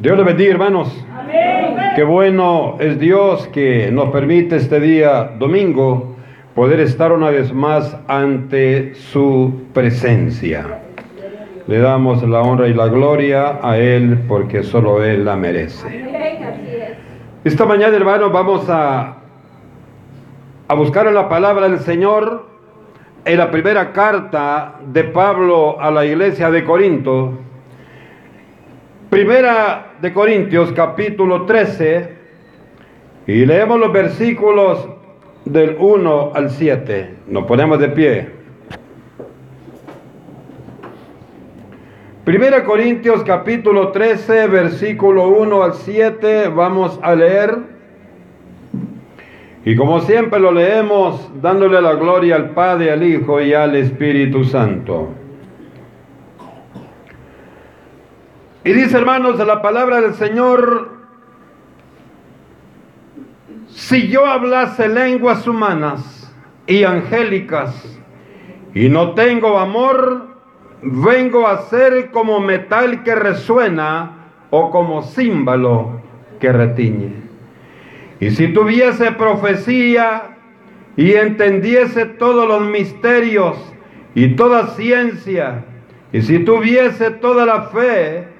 Dios le bendiga, hermanos. Qué bueno es Dios que nos permite este día domingo poder estar una vez más ante su presencia. Le damos la honra y la gloria a Él porque solo Él la merece. Esta mañana, hermanos, vamos a, a buscar en la palabra del Señor en la primera carta de Pablo a la iglesia de Corinto. Primera de Corintios capítulo 13 y leemos los versículos del 1 al 7. Nos ponemos de pie. Primera Corintios capítulo 13, versículo 1 al 7, vamos a leer. Y como siempre lo leemos, dándole la gloria al Padre, al Hijo y al Espíritu Santo. Y dice hermanos, la palabra del Señor, si yo hablase lenguas humanas y angélicas y no tengo amor, vengo a ser como metal que resuena o como címbalo que retiñe. Y si tuviese profecía y entendiese todos los misterios y toda ciencia, y si tuviese toda la fe,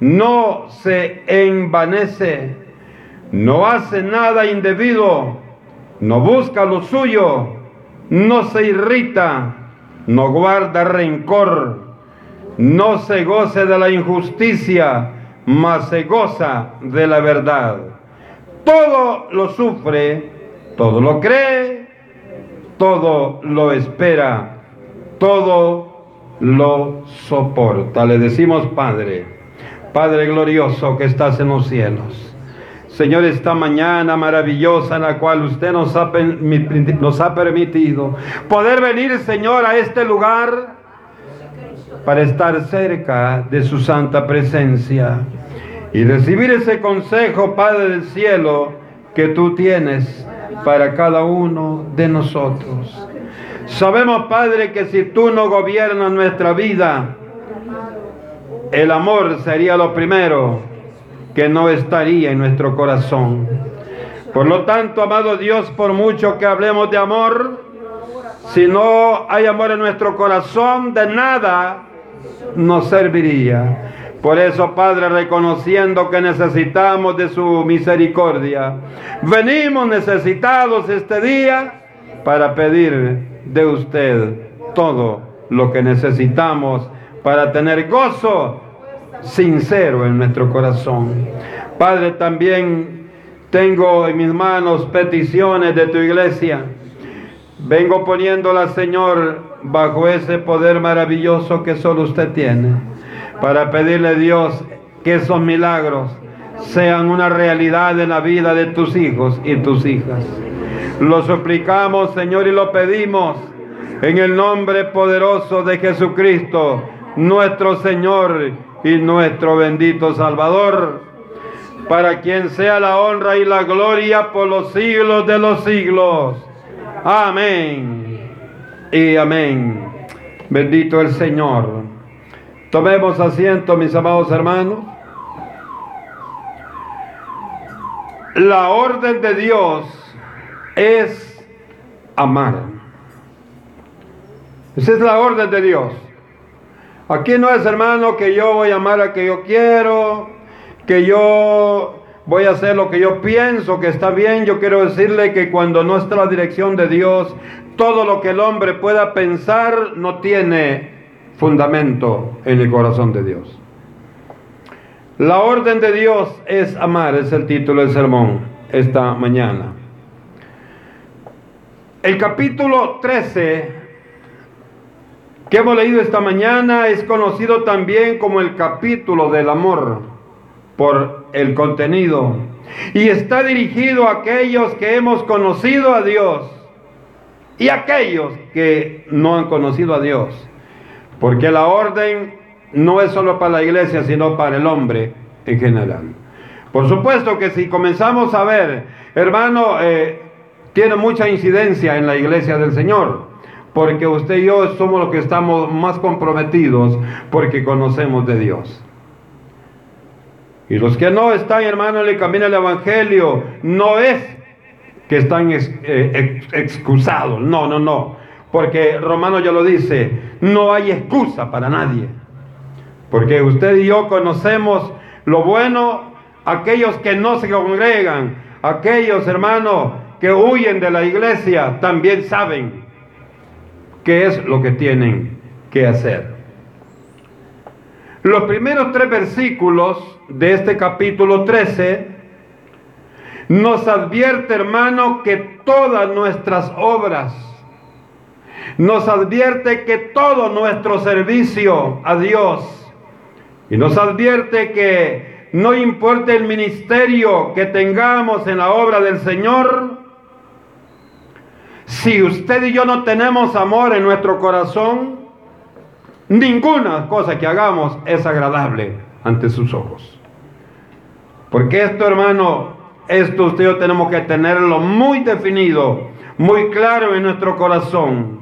no se envanece, no hace nada indebido, no busca lo suyo, no se irrita, no guarda rencor no se goce de la injusticia, mas se goza de la verdad. Todo lo sufre, todo lo cree, todo lo espera, todo lo soporta. Le decimos Padre, Padre glorioso que estás en los cielos. Señor, esta mañana maravillosa en la cual usted nos ha, permitido poder venir, Señor, a este lugar para estar cerca de su santa presencia y recibir ese consejo, Padre del cielo, que tú tienes para cada uno de nosotros. Sabemos, Padre, que si tú no gobiernas nuestra vida, el amor sería lo primero que no estaría en nuestro corazón. Por lo tanto, amado Dios, por mucho que hablemos de amor, si no hay amor en nuestro corazón, de nada nos serviría. Por eso, Padre, reconociendo que necesitamos de su misericordia, venimos necesitados este día para pedir de usted todo lo que necesitamos para tener gozo sincero en nuestro corazón. Padre, también tengo en mis manos peticiones de tu iglesia. Vengo poniéndolas, Señor, bajo ese poder maravilloso que solo usted tiene, para pedirle a Dios que esos milagros sean una realidad en la vida de tus hijos y tus hijas. Lo suplicamos, Señor, y lo pedimos en el nombre poderoso de Jesucristo, nuestro Señor y nuestro bendito Salvador, para quien sea la honra y la gloria por los siglos de los siglos. Amén y amén. Bendito el Señor. Tomemos asiento, mis amados hermanos. La orden de Dios es amar. Esa es la orden de Dios. Aquí no es, hermano, que yo voy a amar a que yo quiero, que yo voy a hacer lo que yo pienso que está bien. Yo quiero decirle que cuando no está la dirección de Dios, todo lo que el hombre pueda pensar no tiene fundamento en el corazón de Dios. La orden de Dios es amar, es el título del sermón esta mañana. El capítulo 13 que hemos leído esta mañana es conocido también como el capítulo del amor. por el contenido y está dirigido a aquellos que hemos conocido a Dios y aquellos que no han conocido a Dios. Porque la orden no es solo para la iglesia, sino para el hombre en general. Por supuesto que si comenzamos a ver, hermano, eh, tiene mucha incidencia en la iglesia del Señor, porque usted y yo somos los que estamos más comprometidos porque conocemos de Dios. Y los que no están, hermano, en el camino del Evangelio, no es que están eh, excusados, no, no, no. Porque Romano ya lo dice, no hay excusa para nadie. Porque usted y yo conocemos lo bueno, aquellos que no se congregan, aquellos hermanos que huyen de la iglesia, también saben qué es lo que tienen que hacer. Los primeros tres versículos de este capítulo 13 nos advierte, hermano, que todas nuestras obras, nos advierte que todo nuestro servicio a Dios, y nos advierte que no importa el ministerio que tengamos en la obra del Señor, si usted y yo no tenemos amor en nuestro corazón, Ninguna cosa que hagamos es agradable ante sus ojos. Porque esto, hermano, esto usted y yo tenemos que tenerlo muy definido, muy claro en nuestro corazón.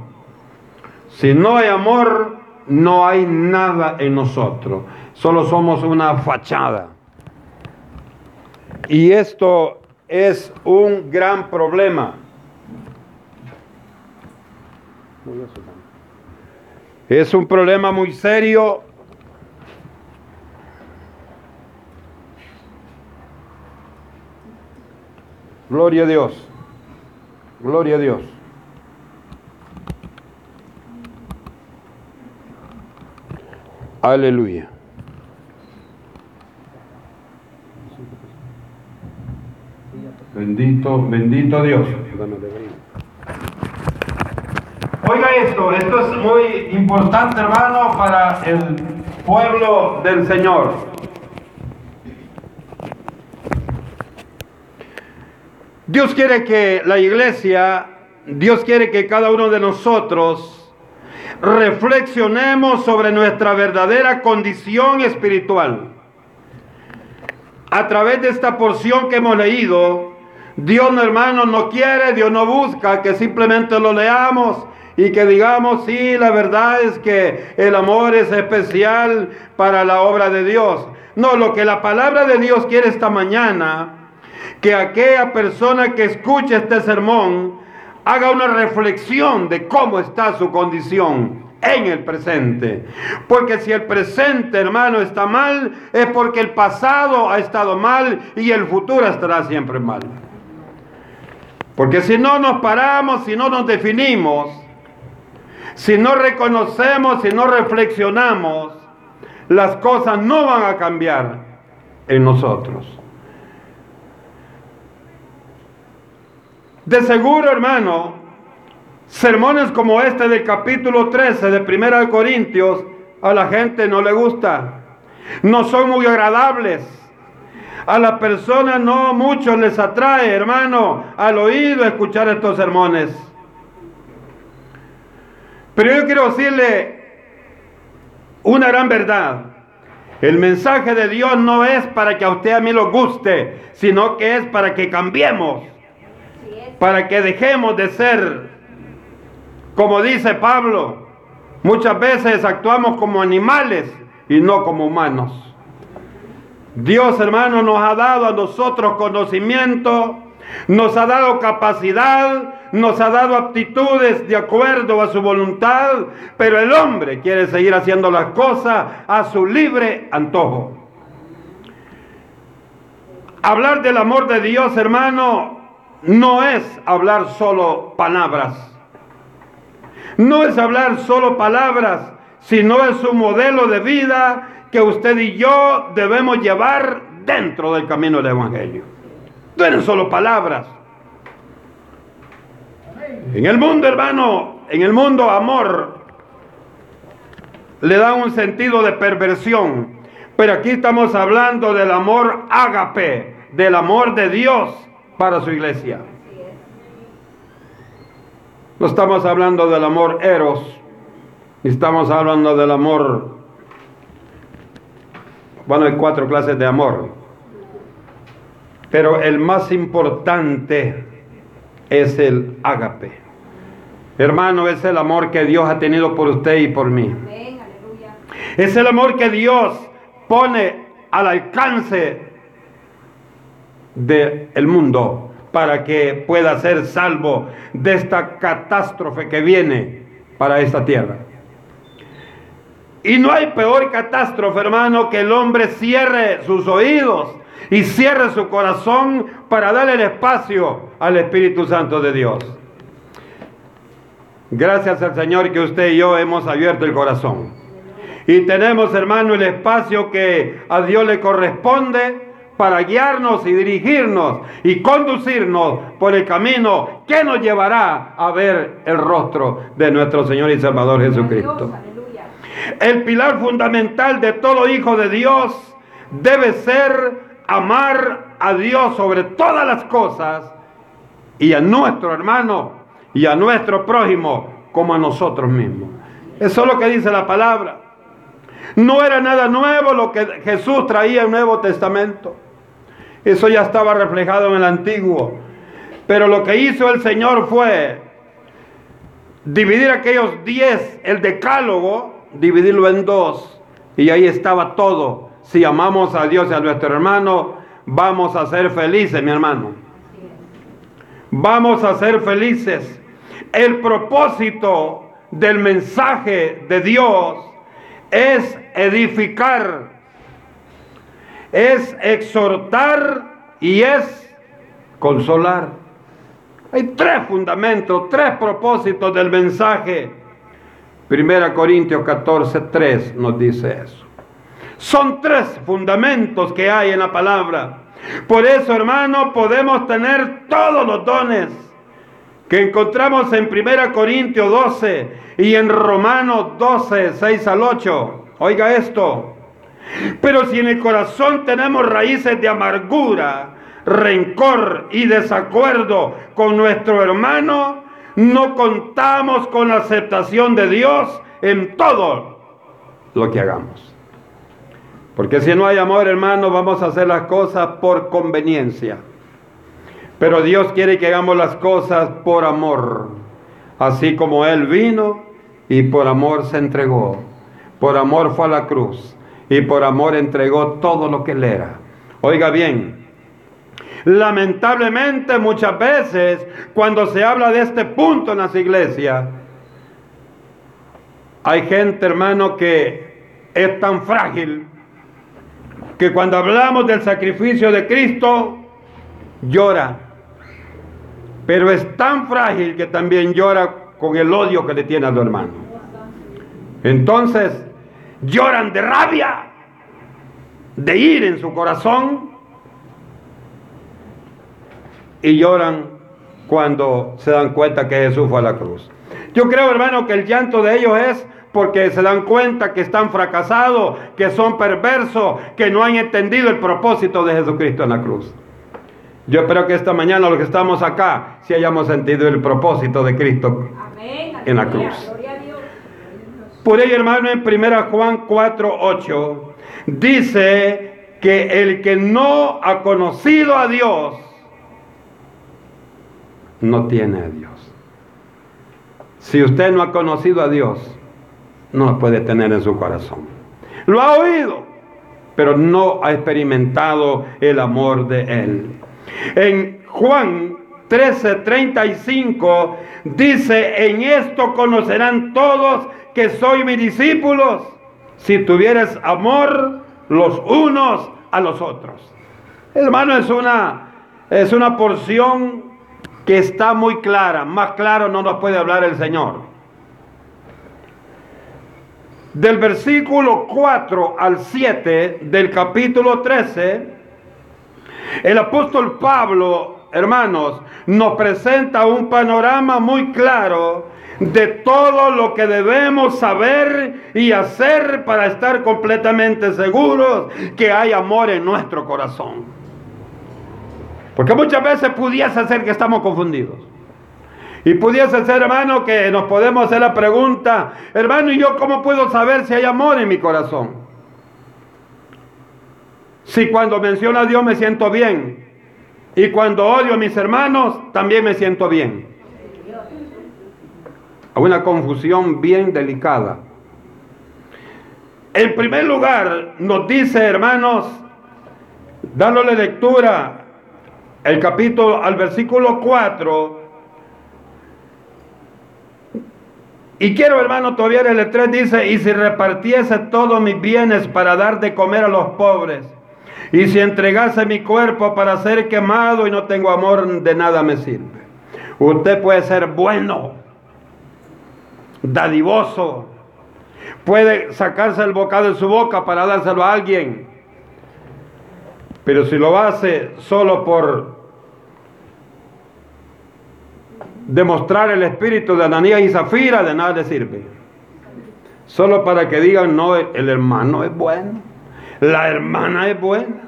Si no hay amor, no hay nada en nosotros. Solo somos una fachada. Y esto es un gran problema. Es un problema muy serio. Gloria a Dios. Gloria a Dios. Aleluya. Bendito, bendito Dios. Oiga esto, esto es muy importante hermano para el pueblo del Señor. Dios quiere que la iglesia, Dios quiere que cada uno de nosotros reflexionemos sobre nuestra verdadera condición espiritual. A través de esta porción que hemos leído, Dios, hermano, no quiere, Dios no busca que simplemente lo leamos y que digamos, sí, la verdad es que el amor es especial para la obra de Dios. No, lo que la palabra de Dios quiere esta mañana, que aquella persona que escuche este sermón haga una reflexión de cómo está su condición en el presente. Porque si el presente, hermano, está mal, es porque el pasado ha estado mal y el futuro estará siempre mal. Porque si no nos paramos, si no nos definimos, si no reconocemos, si no reflexionamos, las cosas no van a cambiar en nosotros. De seguro, hermano, sermones como este del capítulo 13 de Primera Corintios a la gente no le gusta. No son muy agradables. A las personas no mucho les atrae, hermano, al oído escuchar estos sermones. Pero yo quiero decirle una gran verdad. El mensaje de Dios no es para que a usted a mí lo guste, sino que es para que cambiemos, para que dejemos de ser, como dice Pablo, muchas veces actuamos como animales y no como humanos. Dios hermano nos ha dado a nosotros conocimiento, nos ha dado capacidad, nos ha dado aptitudes de acuerdo a su voluntad, pero el hombre quiere seguir haciendo las cosas a su libre antojo. Hablar del amor de Dios, hermano, no es hablar solo palabras. No es hablar solo palabras, sino es un modelo de vida que usted y yo debemos llevar dentro del camino del Evangelio. No eran solo palabras. En el mundo, hermano, en el mundo amor le da un sentido de perversión. Pero aquí estamos hablando del amor ágape, del amor de Dios para su iglesia. No estamos hablando del amor eros, estamos hablando del amor. Bueno, hay cuatro clases de amor, pero el más importante es el ágape. Hermano, es el amor que Dios ha tenido por usted y por mí. Es el amor que Dios pone al alcance del mundo para que pueda ser salvo de esta catástrofe que viene para esta tierra. Y no hay peor catástrofe, hermano, que el hombre cierre sus oídos y cierre su corazón para darle el espacio al Espíritu Santo de Dios. Gracias al Señor que usted y yo hemos abierto el corazón. Y tenemos, hermano, el espacio que a Dios le corresponde para guiarnos y dirigirnos y conducirnos por el camino que nos llevará a ver el rostro de nuestro Señor y Salvador Jesucristo. El pilar fundamental de todo hijo de Dios debe ser amar a Dios sobre todas las cosas y a nuestro hermano y a nuestro prójimo como a nosotros mismos. Eso es lo que dice la palabra. No era nada nuevo lo que Jesús traía en el Nuevo Testamento. Eso ya estaba reflejado en el Antiguo. Pero lo que hizo el Señor fue dividir aquellos diez, el decálogo, dividirlo en dos. Y ahí estaba todo. Si amamos a Dios y a nuestro hermano, vamos a ser felices, mi hermano. Vamos a ser felices. El propósito del mensaje de Dios es edificar, es exhortar y es consolar. Hay tres fundamentos, tres propósitos del mensaje. Primera Corintios 14, 3 nos dice eso. Son tres fundamentos que hay en la palabra. Por eso, hermano, podemos tener todos los dones que encontramos en 1 Corintios 12 y en Romanos 12, 6 al 8. Oiga esto. Pero si en el corazón tenemos raíces de amargura, rencor y desacuerdo con nuestro hermano, no contamos con la aceptación de Dios en todo lo que hagamos. Porque si no hay amor, hermano, vamos a hacer las cosas por conveniencia. Pero Dios quiere que hagamos las cosas por amor. Así como Él vino y por amor se entregó. Por amor fue a la cruz. Y por amor entregó todo lo que Él era. Oiga bien, lamentablemente muchas veces cuando se habla de este punto en las iglesias, hay gente, hermano, que es tan frágil que cuando hablamos del sacrificio de Cristo, llora. Pero es tan frágil que también llora con el odio que le tiene a su hermano. Entonces, lloran de rabia, de ir en su corazón, y lloran cuando se dan cuenta que Jesús fue a la cruz. Yo creo, hermano, que el llanto de ellos es porque se dan cuenta que están fracasados, que son perversos, que no han entendido el propósito de Jesucristo en la cruz. Yo espero que esta mañana los que estamos acá, si hayamos sentido el propósito de Cristo en la cruz. Por ello, hermano, en 1 Juan 4, 8, dice que el que no ha conocido a Dios, no tiene a Dios. Si usted no ha conocido a Dios, no puede tener en su corazón. Lo ha oído, pero no ha experimentado el amor de Él. En Juan 13:35 dice, en esto conocerán todos que soy mis discípulos, si tuvieres amor los unos a los otros. Hermano, es una, es una porción que está muy clara, más claro no nos puede hablar el Señor del versículo 4 al 7 del capítulo 13, el apóstol Pablo, hermanos, nos presenta un panorama muy claro de todo lo que debemos saber y hacer para estar completamente seguros que hay amor en nuestro corazón. Porque muchas veces pudiese ser que estamos confundidos. Y pudiese ser, hermano, que nos podemos hacer la pregunta, hermano, ¿y yo cómo puedo saber si hay amor en mi corazón? Si cuando menciono a Dios me siento bien y cuando odio a mis hermanos también me siento bien. Hay una confusión bien delicada. En primer lugar, nos dice, hermanos, dándole lectura el capítulo al versículo 4, Y quiero, hermano, todavía el 3 dice, y si repartiese todos mis bienes para dar de comer a los pobres, y si entregase mi cuerpo para ser quemado y no tengo amor, de nada me sirve. Usted puede ser bueno, dadivoso, puede sacarse el bocado de su boca para dárselo a alguien, pero si lo hace solo por demostrar el espíritu de Ananías y Zafira, de nada le sirve. Solo para que digan, no, el hermano es bueno, la hermana es buena.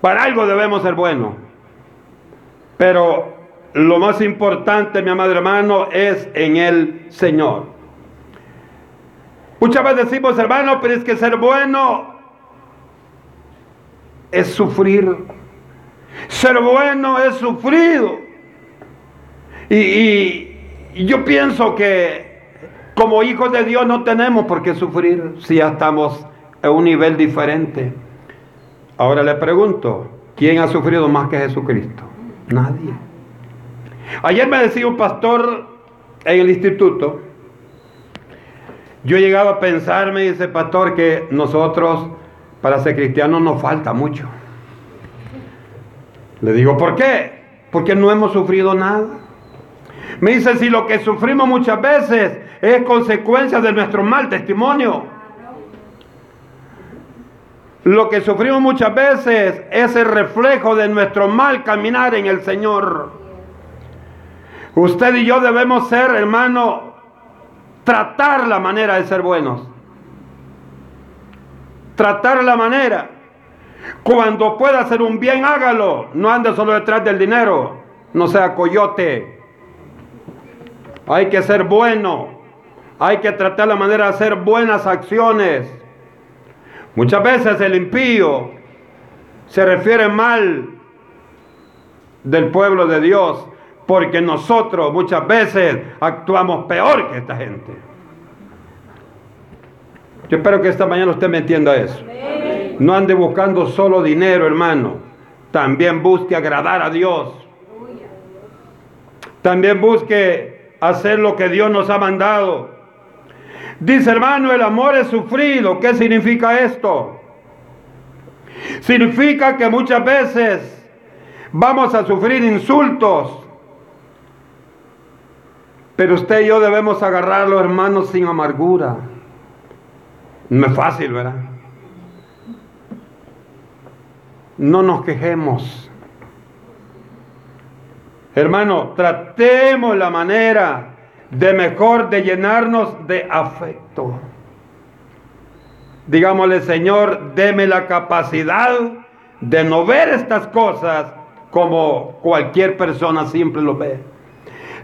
Para algo debemos ser buenos. Pero lo más importante, mi amado hermano, es en el Señor. Muchas veces decimos, hermano, pero es que ser bueno es sufrir. Ser bueno es sufrido. Y, yo pienso que como hijos de Dios no tenemos por qué sufrir si ya estamos en un nivel diferente. Ahora le pregunto, ¿quién ha sufrido más que Jesucristo? Nadie. Ayer me decía un pastor en el instituto, yo he llegado a pensar, me dice pastor, que nosotros para ser cristianos nos falta mucho. Le digo, ¿por qué? Porque no hemos sufrido nada. Me dice, si lo que sufrimos muchas veces es consecuencia de nuestro mal testimonio. Lo que sufrimos muchas veces es el reflejo de nuestro mal caminar en el Señor. Usted y yo debemos ser, hermano, tratar la manera de ser buenos. Tratar la manera. Cuando pueda hacer un bien, hágalo. No ande solo detrás del dinero. No sea coyote. Hay que ser bueno. Hay que tratar la manera de hacer buenas acciones. Muchas veces el impío se refiere mal del pueblo de Dios porque nosotros muchas veces actuamos peor que esta gente. Yo espero que esta mañana usted me entienda eso. No ande buscando solo dinero, hermano. También busque agradar a Dios. También busque hacer lo que Dios nos ha mandado. Dice hermano, el amor es sufrido. ¿Qué significa esto? Significa que muchas veces vamos a sufrir insultos. Pero usted y yo debemos agarrarlo, hermanos, sin amargura. No es fácil, ¿verdad? No nos quejemos. Hermano, tratemos la manera de mejor de llenarnos de afecto. Digámosle, Señor, deme la capacidad de no ver estas cosas como cualquier persona siempre lo ve.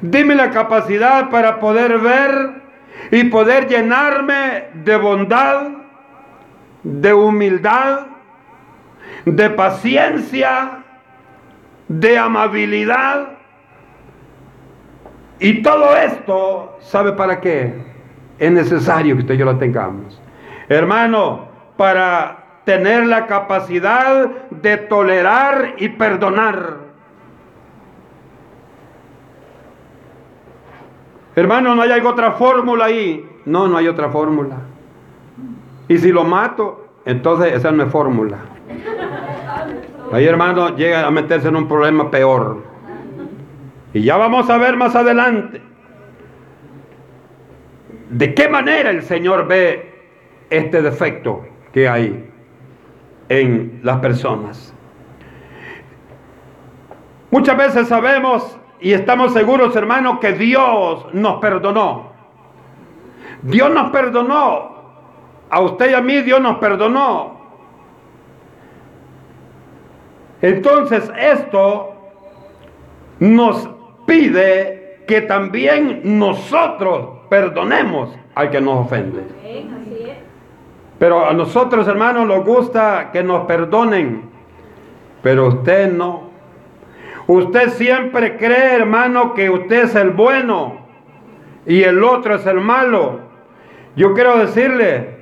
Dime la capacidad para poder ver y poder llenarme de bondad, de humildad, de paciencia, de amabilidad y todo esto, ¿sabe para qué? Es necesario que usted y yo lo tengamos. Hermano, para tener la capacidad de tolerar y perdonar. Hermano, no hay otra fórmula ahí. No, no hay otra fórmula. Y si lo mato, entonces esa no es fórmula. Ahí, hermano, llega a meterse en un problema peor. Y ya vamos a ver más adelante de qué manera el Señor ve este defecto que hay en las personas. Muchas veces sabemos y estamos seguros, hermanos, que Dios nos perdonó. Dios nos perdonó. A usted y a mí Dios nos perdonó. Entonces esto nos pide que también nosotros perdonemos al que nos ofende. Pero a nosotros, hermanos, nos gusta que nos perdonen, pero usted no. Usted siempre cree, hermano, que usted es el bueno y el otro es el malo. Yo quiero decirle,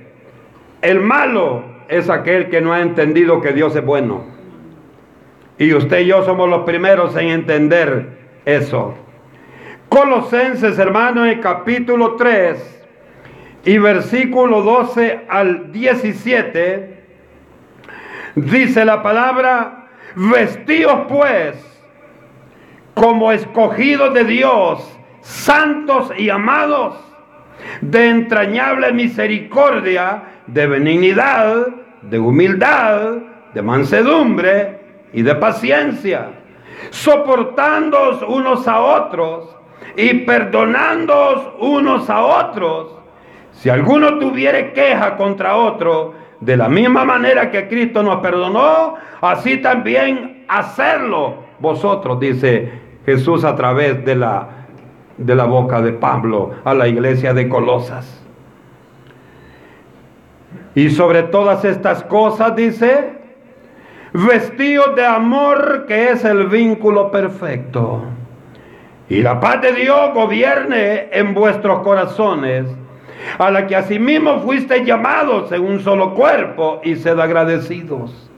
el malo es aquel que no ha entendido que Dios es bueno. Y usted y yo somos los primeros en entender eso. Colosenses, hermano, en capítulo 3 y versículo 12 al 17, dice la palabra, vestidos pues como escogidos de Dios, santos y amados, de entrañable misericordia, de benignidad, de humildad, de mansedumbre y de paciencia, soportándoos unos a otros y perdonándoos unos a otros. Si alguno tuviere queja contra otro, de la misma manera que Cristo nos perdonó, así también hacerlo vosotros, dice Jesús a través de la, de la boca de Pablo a la iglesia de Colosas. Y sobre todas estas cosas dice, vestidos de amor que es el vínculo perfecto. Y la paz de Dios gobierne en vuestros corazones, a la que asimismo fuiste llamados en un solo cuerpo y sed agradecidos.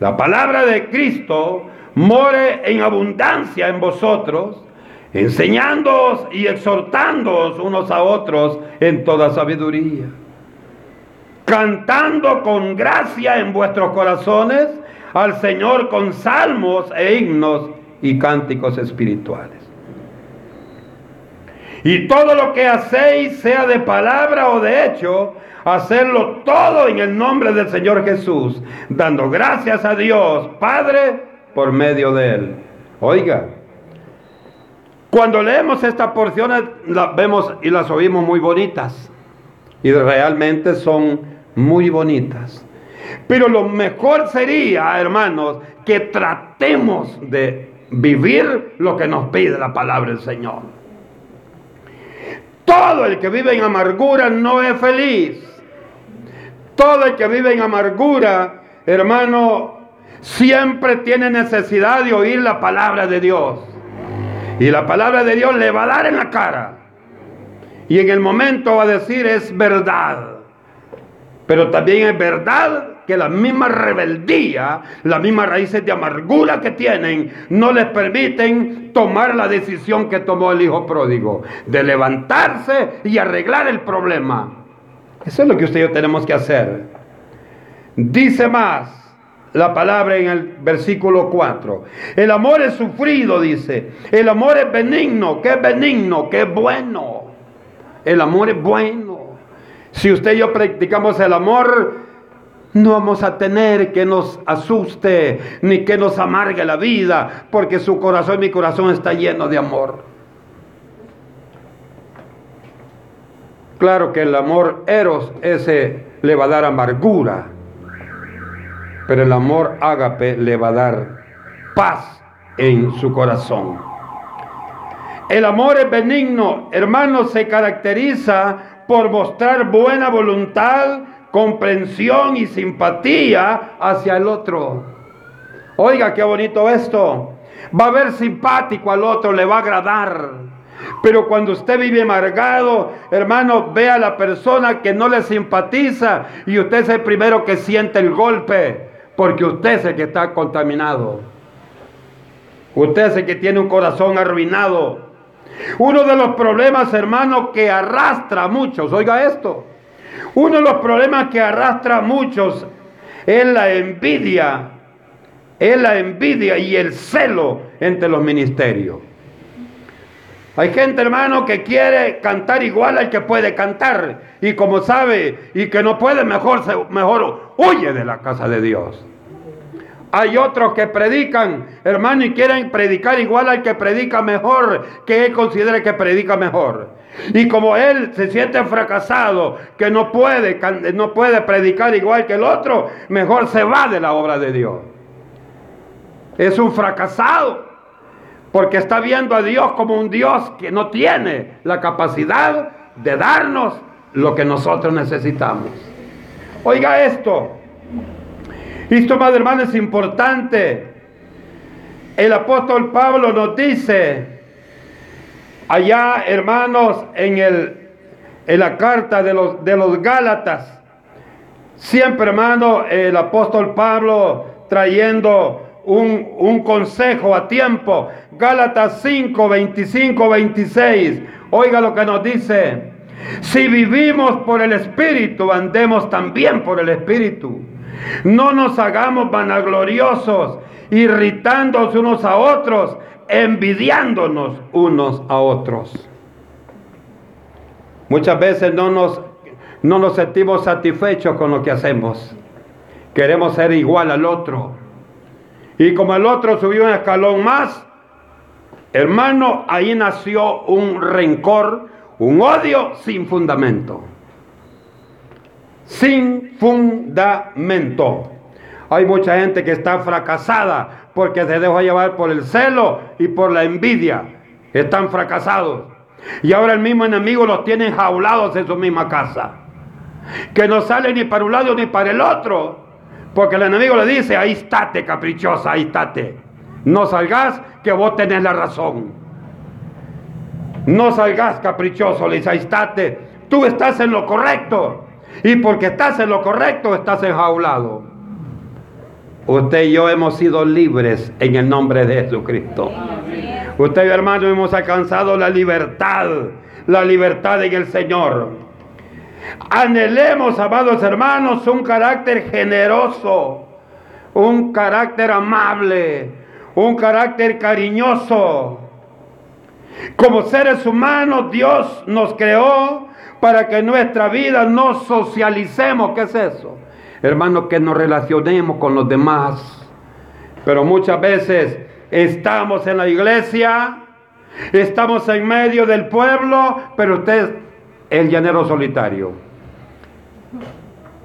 La palabra de Cristo more en abundancia en vosotros, enseñándoos y exhortándoos unos a otros en toda sabiduría, cantando con gracia en vuestros corazones al Señor con salmos e himnos y cánticos espirituales. Y todo lo que hacéis, sea de palabra o de hecho, hacerlo todo en el nombre del Señor Jesús, dando gracias a Dios, Padre, por medio de él. Oiga, cuando leemos estas porciones las vemos y las oímos muy bonitas. Y realmente son muy bonitas. Pero lo mejor sería, hermanos, que tratemos de vivir lo que nos pide la palabra del Señor. Todo el que vive en amargura no es feliz. Todo el que vive en amargura, hermano, siempre tiene necesidad de oír la palabra de Dios. Y la palabra de Dios le va a dar en la cara. Y en el momento va a decir es verdad. Pero también es verdad que la misma rebeldía, las mismas raíces de amargura que tienen, no les permiten tomar la decisión que tomó el hijo pródigo, de levantarse y arreglar el problema. Eso es lo que usted y yo tenemos que hacer. Dice más, la palabra en el versículo 4. El amor es sufrido, dice. El amor es benigno. ¿Qué es benigno? ¿Qué es bueno? El amor es bueno. Si usted y yo practicamos el amor, no vamos a tener que nos asuste ni que nos amargue la vida, porque su corazón, mi corazón está lleno de amor. Claro que el amor eros, ese le va a dar amargura pero el amor ágape le va a dar paz en su corazón. El amor es benigno, hermano, se caracteriza por mostrar buena voluntad, comprensión y simpatía hacia el otro. Oiga, qué bonito esto. Va a ver simpático al otro, le va a agradar. Pero cuando usted vive amargado, hermano, ve a la persona que no le simpatiza y usted es el primero que siente el golpe porque usted es el que está contaminado. Usted es el que tiene un corazón arruinado. Uno de los problemas, hermano, que arrastra a muchos, oiga esto, uno de los problemas que arrastra a muchos es la envidia, es la envidia y el celo entre los ministerios. Hay gente, hermano, que quiere cantar igual al que puede cantar. Y como sabe y que no puede, mejor, mejor huye de la casa de Dios. Hay otros que predican, hermano, y quieren predicar igual al que predica mejor, que él considere que predica mejor. Y como él se siente fracasado, que no puede, no puede predicar igual que el otro, mejor se va de la obra de Dios. Es un fracasado, porque está viendo a Dios como un Dios que no tiene la capacidad de darnos lo que nosotros necesitamos. Oiga esto, esto, madre hermano, es importante. El apóstol Pablo nos dice, allá, hermanos, en, el, en la carta de los, de los Gálatas, siempre, hermano, el apóstol Pablo trayendo un, un, consejo a tiempo. Gálatas 5, 25, 26. Oiga lo que nos dice. Si vivimos por el Espíritu, andemos también por el Espíritu. No nos hagamos vanagloriosos, irritándonos unos a otros, envidiándonos unos a otros. Muchas veces no nos, no nos sentimos satisfechos con lo que hacemos. Queremos ser igual al otro. Y como el otro subió un escalón más, hermano, ahí nació un rencor, un odio sin fundamento sin fundamento. Hay mucha gente que está fracasada porque se dejó llevar por el celo y por la envidia. Están fracasados. Y ahora el mismo enemigo los tiene jaulados en su misma casa. Que no sale ni para un lado ni para el otro. Porque el enemigo le dice, ahí estate caprichosa, ahí estate. No salgas que vos tenés la razón. No salgas caprichoso, le dice, ahí estate. Tú estás en lo correcto. Y porque estás en lo correcto, estás enjaulado. Usted y yo hemos sido libres en el nombre de Jesucristo. Usted y hermano, hemos alcanzado la libertad, la libertad en el Señor. Anhelemos, amados hermanos, un carácter generoso, un carácter amable, un carácter cariñoso. Como seres humanos, Dios nos creó para que nuestra vida no socialicemos. ¿Qué es eso? Hermanos, que nos relacionemos con los demás. Pero muchas veces estamos en la iglesia, estamos en medio del pueblo, pero usted es el llanero solitario.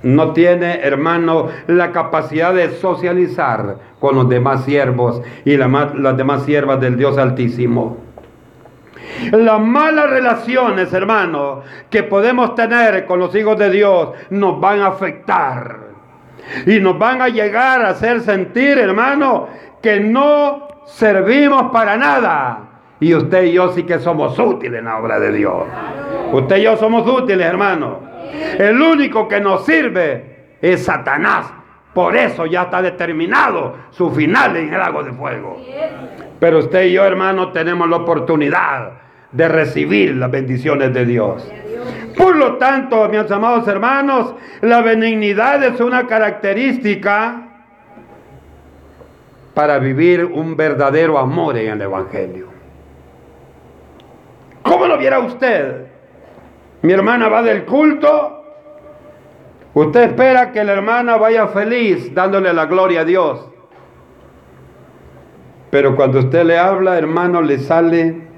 No tiene, hermano, la capacidad de socializar con los demás siervos y las demás siervas del Dios Altísimo. Las malas relaciones, hermano, que podemos tener con los hijos de Dios nos van a afectar. Y nos van a llegar a hacer sentir, hermano, que no servimos para nada. Y usted y yo sí que somos útiles en la obra de Dios. Usted y yo somos útiles, hermano. El único que nos sirve es Satanás. Por eso ya está determinado su final en el lago de fuego. Pero usted y yo, hermano, tenemos la oportunidad de recibir las bendiciones de Dios. Por lo tanto, mis amados hermanos, la benignidad es una característica para vivir un verdadero amor en el Evangelio. ¿Cómo lo viera usted? Mi hermana va del culto. Usted espera que la hermana vaya feliz dándole la gloria a Dios. Pero cuando usted le habla, hermano, le sale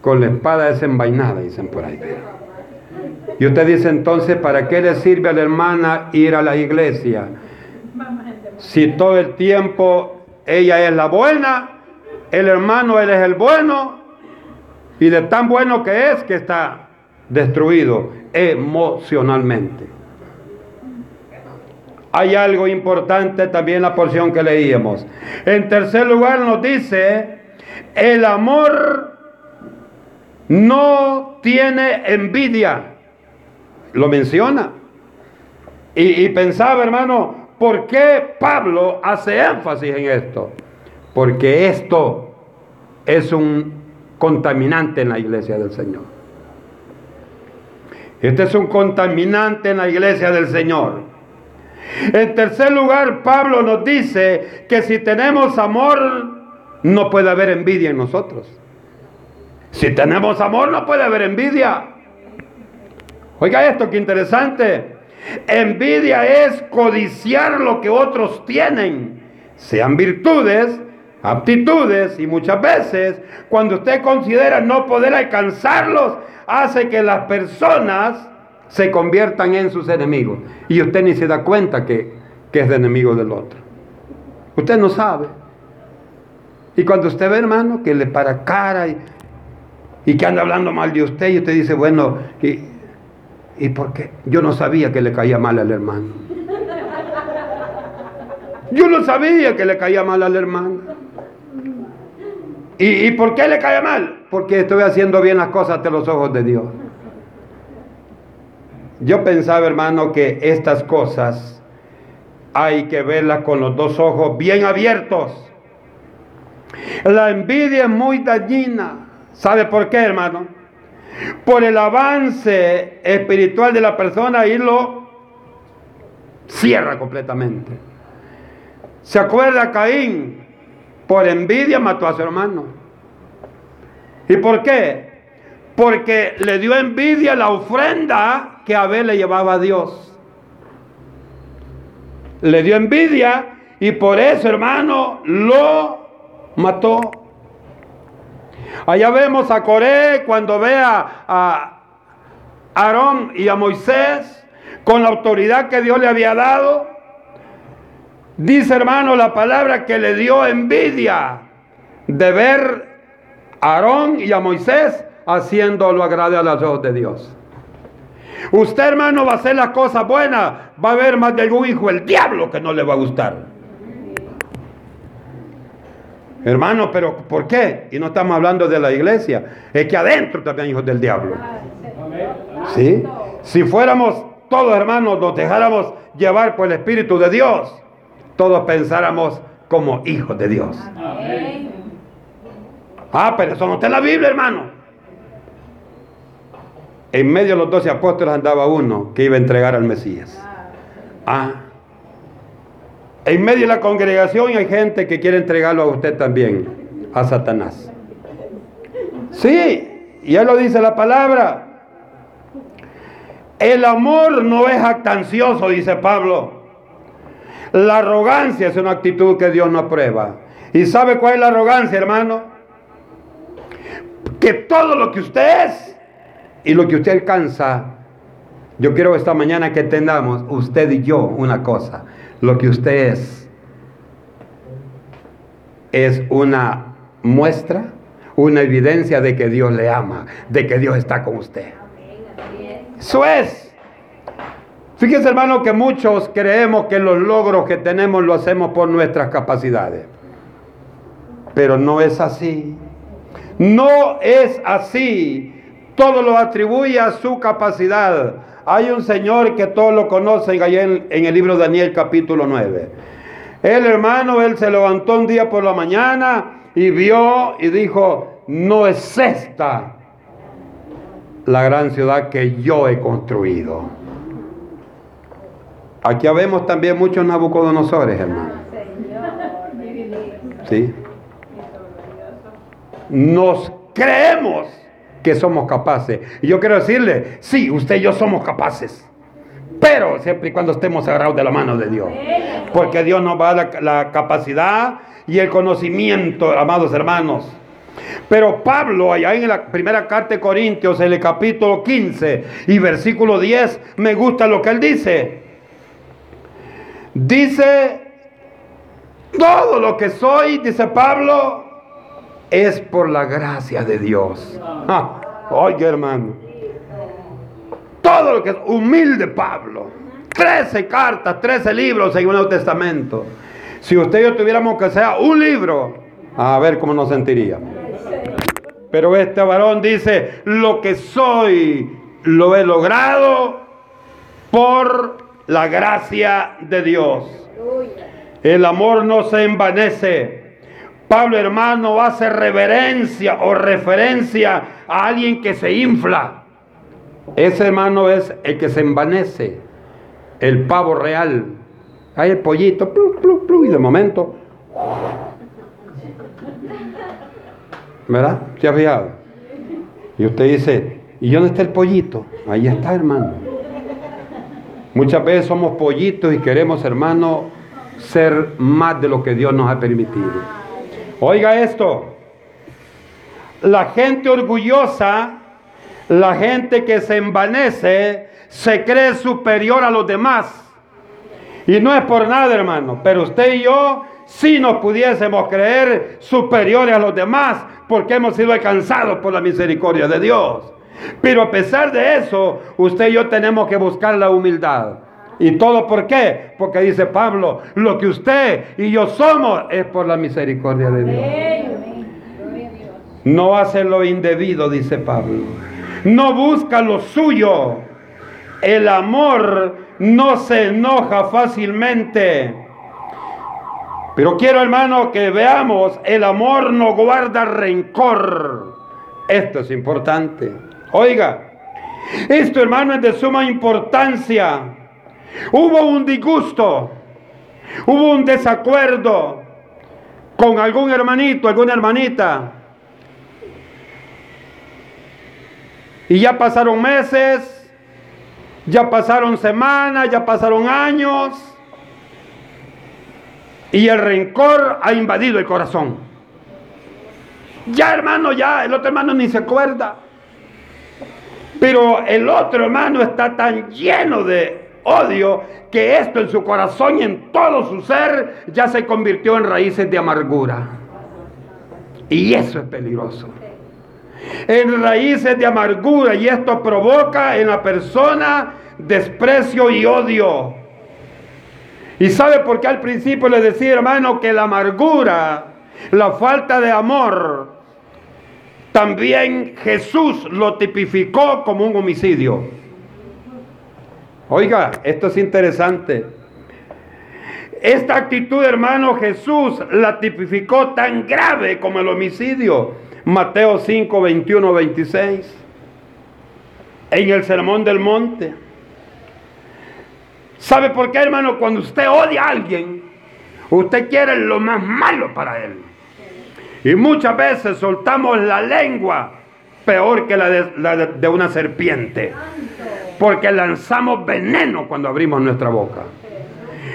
con la espada desenvainada, dicen por ahí. Y usted dice entonces, ¿para qué le sirve a la hermana ir a la iglesia? Si todo el tiempo ella es la buena, el hermano él es el bueno, y de tan bueno que es que está destruido emocionalmente. Hay algo importante también en la porción que leíamos. En tercer lugar nos dice, el amor no tiene envidia. Lo menciona. Y, pensaba, hermano, ¿por qué Pablo hace énfasis en esto? Porque esto es un contaminante en la iglesia del Señor. Este es un contaminante en la iglesia del Señor. En tercer lugar, Pablo nos dice que si tenemos amor, no puede haber envidia en nosotros. Si tenemos amor no puede haber envidia. Oiga esto, qué interesante. Envidia es codiciar lo que otros tienen, sean virtudes, aptitudes y muchas veces cuando usted considera no poder alcanzarlos, hace que las personas se conviertan en sus enemigos y usted ni se da cuenta que, que es enemigo del otro. Usted no sabe. Y cuando usted ve, hermano, que le para cara y, y que anda hablando mal de usted, y usted dice, bueno, ¿y, ¿y por qué? Yo no sabía que le caía mal al hermano. Yo no sabía que le caía mal al hermano. ¿Y, ¿Y, por qué le cae mal? Porque estoy haciendo bien las cosas ante los ojos de Dios. Yo pensaba, hermano, que estas cosas hay que verlas con los dos ojos bien abiertos. La envidia es muy dañina. ¿Sabe por qué, hermano? Por el avance espiritual de la persona y lo cierra completamente. ¿Se acuerda Caín? Por envidia mató a su hermano. ¿Y por qué? Porque le dio envidia la ofrenda que Abel le llevaba a Dios. Le dio envidia y por eso, hermano, lo mató. Allá vemos a Coré cuando ve a Aarón y a Moisés con la autoridad que Dios le había dado. Dice hermano la palabra que le dio envidia de ver a Aarón y a Moisés haciendo lo agrade a los ojos de Dios. Usted hermano va a hacer las cosas buenas, va a haber más de algún hijo el diablo que no le va a gustar. Hermano, pero ¿por qué? Y no estamos hablando de la iglesia, es que adentro también hay hijos del diablo. ¿Sí? Si fuéramos todos hermanos, nos dejáramos llevar por el Espíritu de Dios, todos pensáramos como hijos de Dios. Ah, pero eso no está en la Biblia, hermano. En medio de los doce apóstoles andaba uno que iba a entregar al Mesías. Ah. En medio de la congregación hay gente que quiere entregarlo a usted también, a Satanás. Sí, ya lo dice la palabra. El amor no es actancioso, dice Pablo. La arrogancia es una actitud que Dios no aprueba. ¿Y sabe cuál es la arrogancia, hermano? Que todo lo que usted es y lo que usted alcanza, yo quiero esta mañana que entendamos, usted y yo, una cosa lo que usted es es una muestra, una evidencia de que Dios le ama, de que Dios está con usted. Eso es. Fíjese hermano que muchos creemos que los logros que tenemos lo hacemos por nuestras capacidades. Pero no es así. No es así. Todo lo atribuye a su capacidad. Hay un señor que todos lo conocen allá en, en, el libro de Daniel capítulo 9. El hermano, él se levantó un día por la mañana y vio y dijo, no es esta la gran ciudad que yo he construido. Aquí vemos también muchos Nabucodonosores, hermano. ¿Sí? Nos creemos que somos capaces. Y yo quiero decirle, sí, usted y yo somos capaces. Pero siempre y cuando estemos agarrados de la mano de Dios. Porque Dios nos va a dar la, capacidad y el conocimiento, amados hermanos. Pero Pablo, allá en la primera carta de Corintios, en el capítulo 15 y versículo 10, me gusta lo que él dice. Dice, todo lo que soy, dice Pablo, es por la gracia de Dios. Oiga, hermano. Todo lo que es humilde Pablo. Trece cartas, trece libros en el Nuevo Testamento. Si usted y yo tuviéramos que sea un libro, a ver cómo nos sentiríamos. Pero este varón dice, lo que soy lo he logrado por la gracia de Dios. El amor no se envanece. Pablo hermano hace reverencia o referencia a alguien que se infla. Ese hermano es el que se envanece, el pavo real. Hay el pollito, y de momento, ¿verdad? ¿Se ha fijado? Y usted dice, ¿y dónde está el pollito? Ahí está, hermano. Muchas veces somos pollitos y queremos, hermano, ser más de lo que Dios nos ha permitido. Oiga esto, la gente orgullosa, la gente que se envanece, se cree superior a los demás. Y no es por nada, hermano, pero usted y yo si nos pudiésemos creer superiores a los demás, porque hemos sido alcanzados por la misericordia de Dios. Pero a pesar de eso, usted y yo tenemos que buscar la humildad. ¿Y todo por qué? Porque dice Pablo, lo que usted y yo somos es por la misericordia de Dios. No hace lo indebido, dice Pablo. No busca lo suyo. El amor no se enoja fácilmente. Pero quiero, hermano, que veamos, el amor no guarda rencor. Esto es importante. Oiga, esto, hermano, es de suma importancia. Hubo un disgusto, hubo un desacuerdo con algún hermanito, alguna hermanita. Y ya pasaron meses, ya pasaron semanas, ya pasaron años. Y el rencor ha invadido el corazón. Ya hermano, ya el otro hermano ni se acuerda. Pero el otro hermano está tan lleno de odio que esto en su corazón y en todo su ser ya se convirtió en raíces de amargura. Y eso es peligroso. En raíces de amargura y esto provoca en la persona desprecio y odio. Y sabe por qué al principio le decía, hermano, que la amargura, la falta de amor, también Jesús lo tipificó como un homicidio. Oiga, esto es interesante. Esta actitud, hermano, Jesús la tipificó tan grave como el homicidio. Mateo 5, 21, 26. En el Sermón del Monte. ¿Sabe por qué, hermano? Cuando usted odia a alguien, usted quiere lo más malo para él. Y muchas veces soltamos la lengua peor que la de, una serpiente. Porque lanzamos veneno cuando abrimos nuestra boca.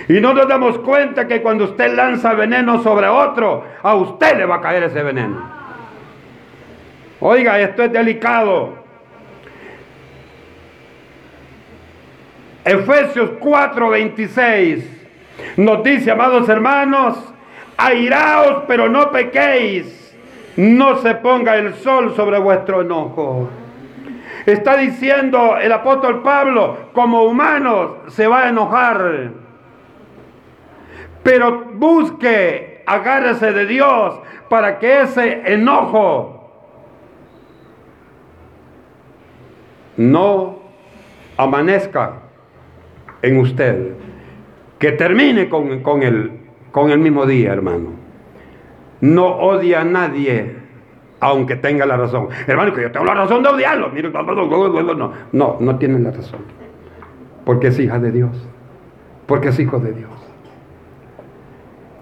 Y no nos damos cuenta que cuando usted lanza veneno sobre otro, a usted le va a caer ese veneno. Oiga, esto es delicado. Efesios 4:26 nos dice, amados hermanos, airaos pero no pequéis, no se ponga el sol sobre vuestro enojo. Está diciendo el apóstol Pablo, como humanos se va a enojar, pero busque, agárrese de Dios para que ese enojo no amanezca en usted, que termine con, con, el, con el mismo día, hermano. No odia a nadie, aunque tenga la razón. Hermano, que yo tengo la razón de odiarlo. No, no, no tiene la razón. Porque es hija de Dios. Porque es hijo de Dios.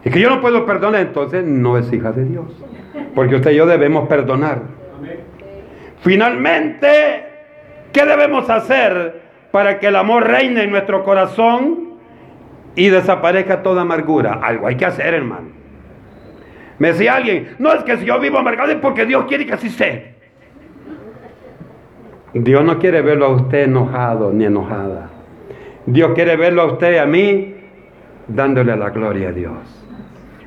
Y que yo no puedo perdonar, entonces no es hija de Dios. Porque usted y yo debemos perdonar. Finalmente, ¿qué debemos hacer para que el amor reine en nuestro corazón y desaparezca toda amargura. Algo hay que hacer, hermano. Me decía alguien, no es que si yo vivo amargado es porque Dios quiere que así sea. Dios no quiere verlo a usted enojado ni enojada. Dios quiere verlo a usted y a mí dándole la gloria a Dios.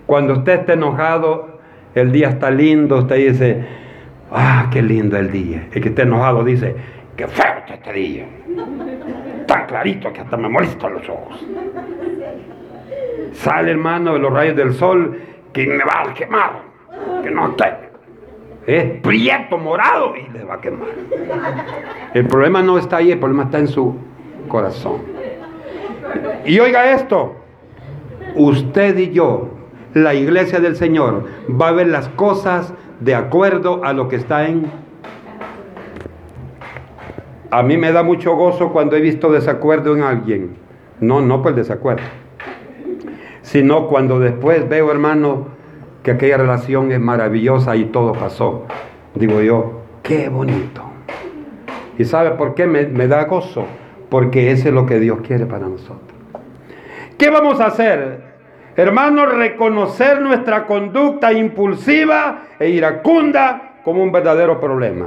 Cuando usted esté enojado, el día está lindo, usted dice, ah, qué lindo el día. El que esté enojado dice, qué feo este día tan clarito que hasta me molesta los ojos. Sale hermano de los rayos del sol que me va a quemar, que no esté. Es prieto, morado y le va a quemar. El problema no está ahí, el problema está en su corazón. Y oiga esto, usted y yo, la iglesia del Señor, va a ver las cosas de acuerdo a lo que está en a mí me da mucho gozo cuando he visto desacuerdo en alguien. No, no por el desacuerdo. Sino cuando después veo, hermano, que aquella relación es maravillosa y todo pasó. Digo yo, qué bonito. ¿Y sabe por qué me, da gozo? porque ese es lo que Dios quiere para nosotros. ¿Qué vamos a hacer? Hermanos, reconocer nuestra conducta impulsiva e iracunda como un verdadero problema.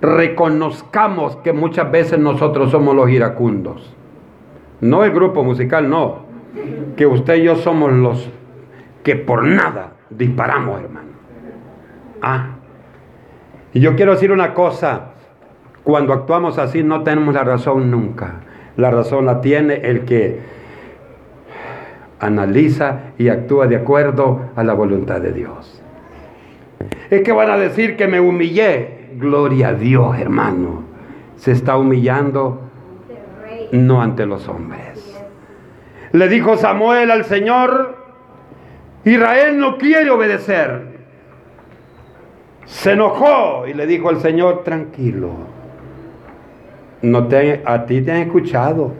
Reconozcamos que muchas veces nosotros somos los iracundos. No el grupo musical, no. Que usted y yo somos los que por nada disparamos, hermano. Ah. Y yo quiero decir una cosa. Cuando actuamos así no tenemos la razón nunca. La razón la tiene el que analiza y actúa de acuerdo a la voluntad de Dios. Es que van a decir que me humillé. Gloria a Dios, hermano. Se está humillando no ante los hombres. Le dijo Samuel al Señor, Israel no quiere obedecer. Se enojó y le dijo al Señor, tranquilo, no te, a ti te han escuchado,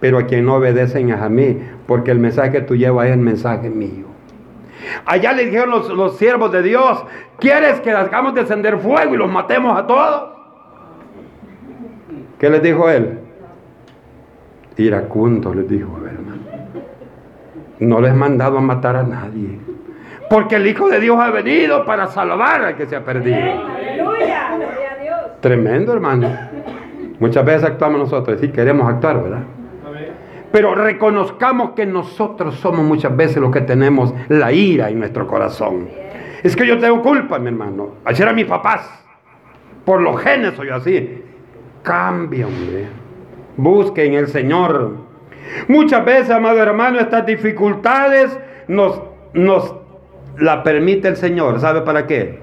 pero a quien no obedecen es a mí, porque el mensaje que tú llevas es el mensaje mío. Allá le dijeron los, los siervos de Dios, ¿quieres que hagamos descender fuego y los matemos a todos? ¿Qué les dijo él? Iracundo les dijo, hermano. No les he mandado a matar a nadie. Porque el Hijo de Dios ha venido para salvar al que se ha perdido. Aleluya. Tremendo, hermano. Muchas veces actuamos nosotros, y queremos actuar, ¿verdad? Pero reconozcamos que nosotros somos muchas veces los que tenemos la ira en nuestro corazón. Es que yo tengo culpa, mi hermano. Ayer a mis papás. Por los genes soy así. Cambia, hombre. Busque en el Señor. Muchas veces, amado hermano, estas dificultades nos, nos la permite el Señor. ¿Sabe para qué?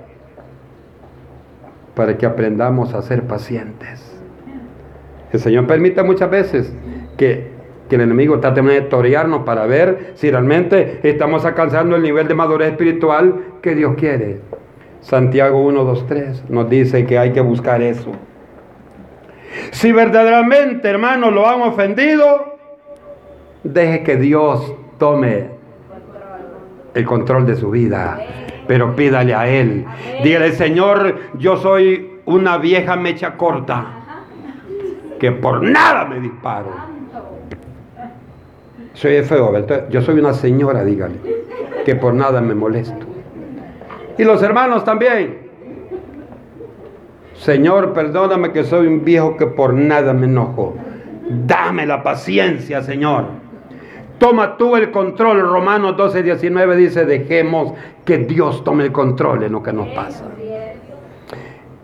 Para que aprendamos a ser pacientes. El Señor permite muchas veces que, que el enemigo trate de torearnos para ver si realmente estamos alcanzando el nivel de madurez espiritual que Dios quiere. Santiago 1, 2, 3 nos dice que hay que buscar eso. Si verdaderamente, hermanos, lo han ofendido, deje que Dios tome el control de su vida. Pero pídale a Él. Dígale, Señor, yo soy una vieja mecha corta que por nada me disparo. Soy feo. Yo soy una señora, dígale, que por nada me molesto. Y los hermanos también. Señor, perdóname que soy un viejo que por nada me enojo. Dame la paciencia, Señor. Toma tú el control. Romanos 12, 19 dice, dejemos que Dios tome el control en lo que nos pasa.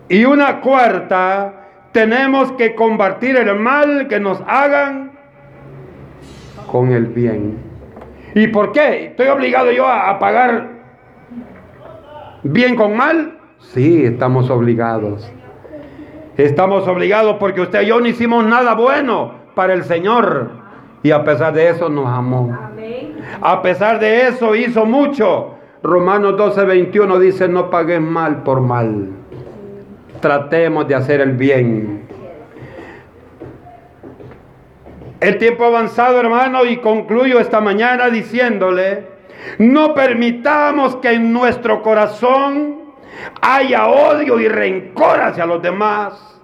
Y una cuarta, tenemos que combatir el mal que nos hagan con el bien. ¿Y por qué? ¿Estoy obligado yo a, pagar bien con mal? Sí, estamos obligados. Estamos obligados porque usted y yo no hicimos nada bueno para el Señor. Y a pesar de eso nos amó. A pesar de eso hizo mucho. Romanos 12, 21 dice, no pagues mal por mal tratemos de hacer el bien. El tiempo avanzado, hermano, y concluyo esta mañana diciéndole, no permitamos que en nuestro corazón haya odio y rencor hacia los demás.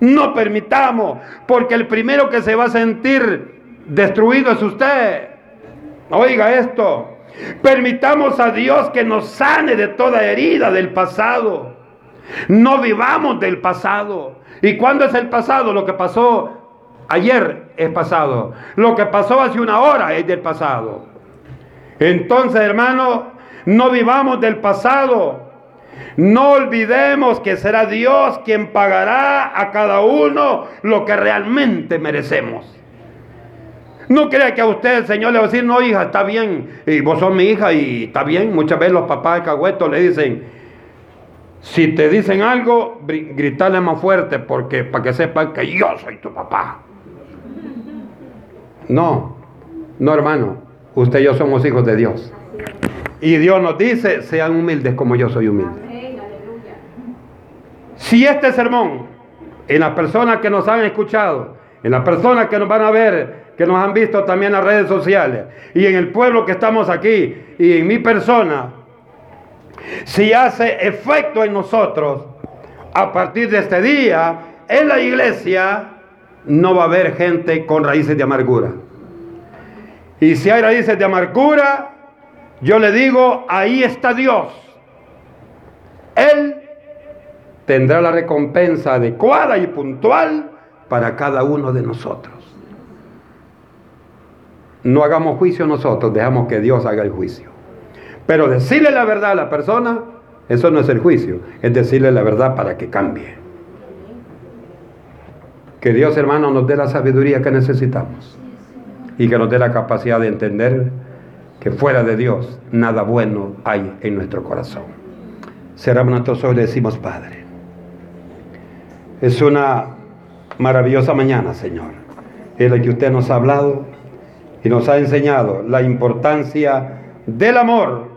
No permitamos, porque el primero que se va a sentir destruido es usted. Oiga esto. Permitamos a Dios que nos sane de toda herida del pasado. No vivamos del pasado. ¿Y cuándo es el pasado? Lo que pasó ayer es pasado. Lo que pasó hace una hora es del pasado. Entonces, hermano, no vivamos del pasado. No olvidemos que será Dios quien pagará a cada uno lo que realmente merecemos. No crea que a usted el Señor le va a decir, no hija, está bien, y vos sos mi hija y está bien. Muchas veces los papás de cagüetos le dicen, si te dicen algo, gritarle más fuerte porque para que sepan que yo soy tu papá. No, no hermano, usted y yo somos hijos de Dios. Y Dios nos dice, sean humildes como yo soy humilde. Si este sermón, en las personas que nos han escuchado, en las personas que nos van a ver, que nos han visto también en las redes sociales, y en el pueblo que estamos aquí, y en mi persona, si hace efecto en nosotros, a partir de este día, en la iglesia, no va a haber gente con raíces de amargura. Y si hay raíces de amargura, yo le digo, ahí está Dios. Él tendrá la recompensa adecuada y puntual para cada uno de nosotros. No hagamos juicio nosotros, dejamos que Dios haga el juicio. Pero decirle la verdad a la persona, eso no es el juicio, es decirle la verdad para que cambie. Que Dios hermano nos dé la sabiduría que necesitamos y que nos dé la capacidad de entender que fuera de Dios nada bueno hay en nuestro corazón. Cerramos nuestros ojos y decimos, Padre, es una maravillosa mañana, Señor, en la que usted nos ha hablado y nos ha enseñado la importancia del amor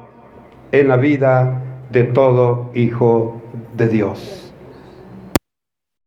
en la vida de todo hijo de Dios.